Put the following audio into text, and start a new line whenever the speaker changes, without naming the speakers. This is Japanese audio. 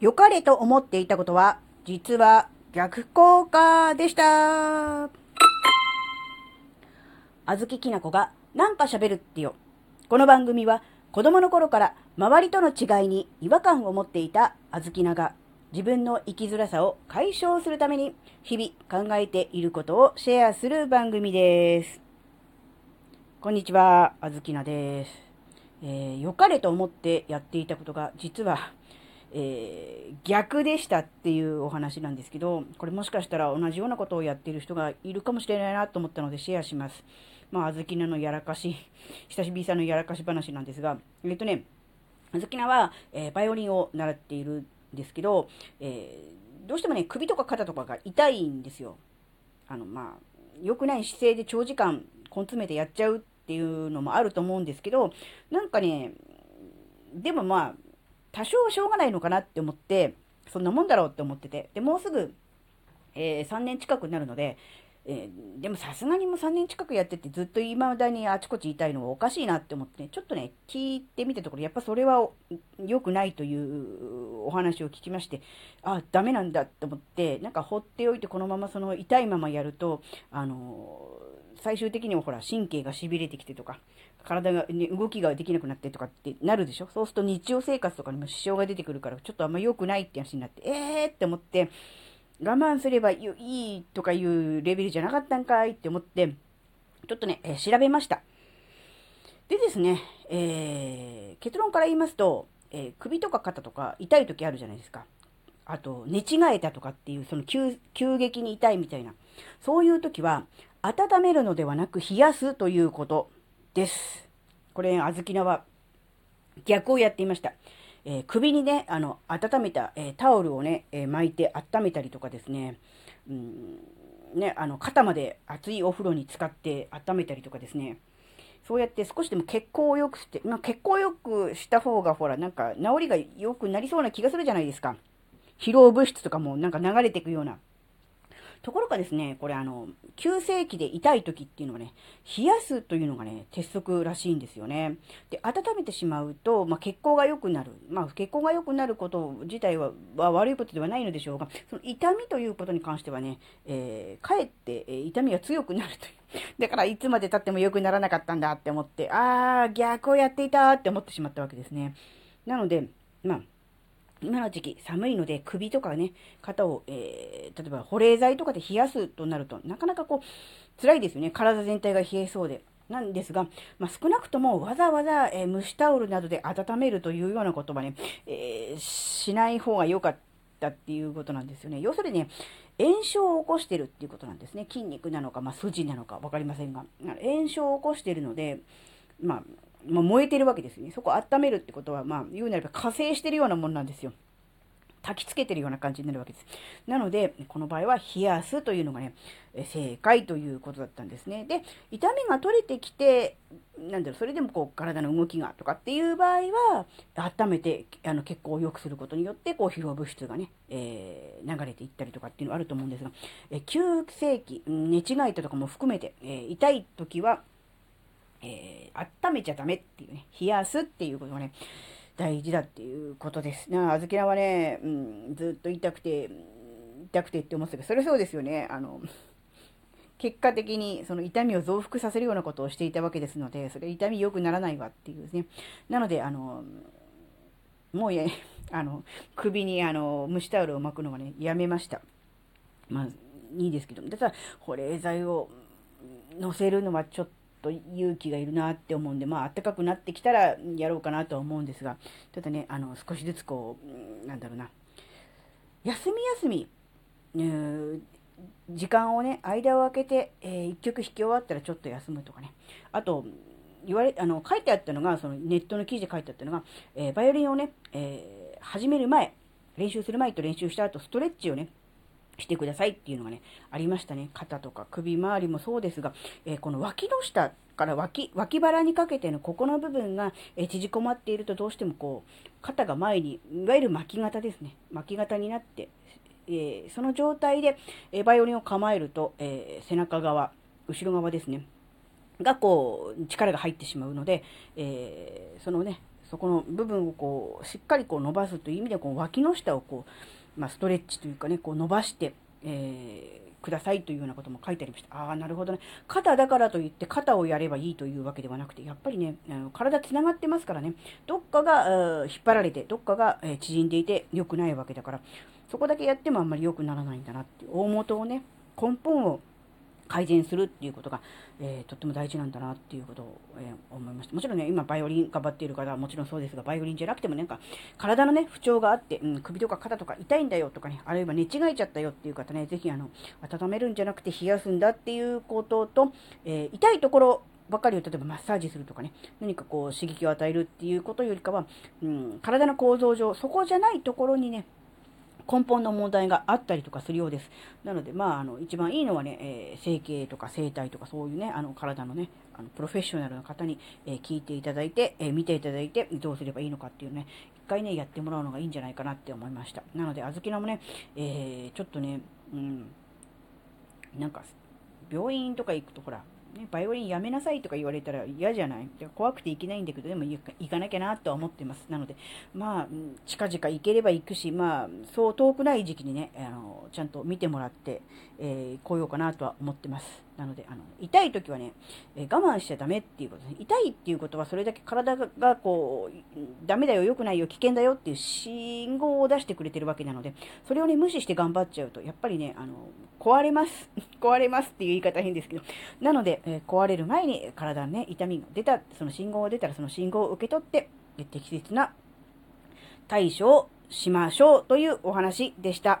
良かれと思っていたことは、実は逆効果でした。あずききなこがなんか喋るってよ。この番組は子供の頃から周りとの違いに違和感を持っていたあずきなが自分の生きづらさを解消するために日々考えていることをシェアする番組です。こんにちは、あずきなです。えー、良かれと思ってやっていたことが実はえー、逆でしたっていうお話なんですけど、これもしかしたら同じようなことをやっている人がいるかもしれないなと思ったのでシェアします。まあ、あずきなのやらかし、久しぶりさんのやらかし話なんですが、えっとね、あずきなは、えー、バイオリンを習っているんですけど、えー、どうしてもね、首とか肩とかが痛いんですよ。あの、まあ、良くない姿勢で長時間根詰めてやっちゃうっていうのもあると思うんですけど、なんかね、でもまあ、多少しょうがないのかなって思って、そんなもんだろうって思ってて。で、もうすぐ、えー、3年近くになるので、えー、でもさすがにもう3年近くやっててずっと今だにあちこち痛いのはおかしいなって思って、ね、ちょっとね、聞いてみたところ、やっぱそれは良くないというお話を聞きまして、あ、ダメなんだって思って、なんか放っておいてこのままその痛いままやると、あのー、最終的にはほら神経が痺れてきてとか、体が、ね、動きができなくなってとかってなるでしょ？そうすると日常生活とかにも支障が出てくるから、ちょっとあんま良くないって話になって、えーって思って、我慢すればいいとかいうレベルじゃなかったんかいって思って、ちょっとね、えー、調べました。でですね、えー、結論から言いますと、えー、首とか肩とか痛い時あるじゃないですか。あと、寝違えたとかっていう、その急急激に痛いみたいな。そういう時は、温めるのではなく冷やすということです。これ、あずきなは逆をやっていました。えー、首にね、あの、温めた、えー、タオルをね、えー、巻いて温めたりとかですね、うん、ね、あの、肩まで熱いお風呂に使って温めたりとかですね、そうやって少しでも血行を良くして、まあ、血行を良くした方が、ほら、なんか、治りが良くなりそうな気がするじゃないですか。疲労物質とかもなんか流れていくような。ところがですね、これあの、急性期で痛い時っていうのはね、冷やすというのがね、鉄則らしいんですよね。で、温めてしまうと、まあ、血行が良くなる。まあ、血行が良くなること自体は悪いことではないのでしょうが、その痛みということに関してはね、えー、かえって、え、痛みが強くなるという。だから、いつまで経っても良くならなかったんだって思って、あー、逆をやっていたって思ってしまったわけですね。なので、まあ、今の時期寒いので首とかね、肩を、えー、例えば保冷剤とかで冷やすとなると、なかなかこう、辛いですよね。体全体が冷えそうで。なんですが、まあ、少なくともわざわざ、えー、蒸しタオルなどで温めるというようなことはね、えー、しない方が良かったっていうことなんですよね。要するにね、炎症を起こしてるっていうことなんですね。筋肉なのか、まあ、筋なのか分かりませんが。炎症を起こしてるので、まあ、まあ、燃えてるわけですね。そこを温めるってことは、まあ、言うなれば火星してるようなもんなんですよ。焚きつけてるような感じになるわけです。なので、この場合は冷やすというのがね、正解ということだったんですね。で、痛みが取れてきて、なんだろう、それでもこう体の動きがとかっていう場合は、温めてあの血行を良くすることによって、こう疲労物質がね、えー、流れていったりとかっていうのはあると思うんですが、え急性期、寝違えたとかも含めて、えー、痛い時は、えー、温めちゃダメっていうね、冷やすっていうことがね、大事だっていうことです。なあずきなはね、うん、ずっと痛くて、痛くてって思ってたけど、それそうですよね。あの、結果的にその痛みを増幅させるようなことをしていたわけですので、それ痛み良くならないわっていうですね。なので、あの、もうや、あの、首にあの、蒸しタオルを巻くのはね、やめました。まあ、いいですけども、ただ、保冷剤を乗せるのはちょっと、勇気がいるなって思うんで、まあ、暖かくなってきたらやろうかなとは思うんですが、ただね、あの、少しずつこう、なんだろうな、休み休み、時間をね、間を空けて、えー、一曲弾き終わったらちょっと休むとかね。あと、言われ、あの、書いてあったのが、そのネットの記事で書いてあったのが、えー、バイオリンをね、えー、始める前、練習する前と練習した後、ストレッチをね、してくださいっていうのがね、ありましたね。肩とか首周りもそうですが、えー、この脇の下から脇、脇腹にかけてのここの部分が、え、縮こまっているとどうしてもこう、肩が前に、いわゆる巻き型ですね。巻き型になって、えー、その状態で、えバイオリンを構えると、え背中側、後ろ側ですね。がこう、力が入ってしまうので、えそのね、そこの部分をこう、しっかりこう伸ばすという意味で、こう脇の下をこう、まあ、ストレッチというかね、こう伸ばして、えー、くださいというようなことも書いてありました。ああ、なるほどね。肩だからといって肩をやればいいというわけではなくて、やっぱりね、あの体つながってますからね、どっかが引っ張られて、どっかが縮んでいて良くないわけだから、そこだけやってもあんまり良くならないんだなって、大元をね、根本を改善するっていうことが、えー、とっても大事なんだなっていうことを、えー、思いました。もちろんね、今バイオリン頑張っている方はもちろんそうですが、バイオリンじゃなくてもなんか体のね、不調があって、うん、首とか肩とか痛いんだよとかね、あるいは寝違えちゃったよっていう方ね、ぜひあの、温めるんじゃなくて冷やすんだっていうことと、えー、痛いところばかりを例えばマッサージするとかね、何かこう刺激を与えるっていうことよりかは、うん、体の構造上、そこじゃないところにね、根本の問題があったりとかするようです。なので、まあ、あの、一番いいのはね、えー、整形とか整体とかそういうね、あの、体のね、あの、プロフェッショナルな方に、えー、聞いていただいて、えー、見ていただいて、どうすればいいのかっていうね、一回ね、やってもらうのがいいんじゃないかなって思いました。なので、あずきのもね、えちょっとね、うん、なんか、病院とか行くと、ほら、ね、バイオリンやめなさいとか言われたら嫌じゃない？怖くて行けないんだけど、でも行かなきゃなとは思ってます。なので、まあ、近々行ければ行くし、まあ、そう遠くない時期にね、あのちゃんと見てもらって、えー、来ようかなとは思ってます。なので、あの痛い時はね、えー、我慢しちゃダメっていうことですね。痛いっていうことは、それだけ体がこう、ダメだよ、良くないよ、危険だよっていう信号を出してくれてるわけなので、それをね、無視して頑張っちゃうと、やっぱりね、あの、壊れます。壊れますっていう言い方変ですけど。なので、えー、壊れる前に体にね、痛みが出た、その信号が出たら、その信号を受け取って、適切な対処をしましょうというお話でした。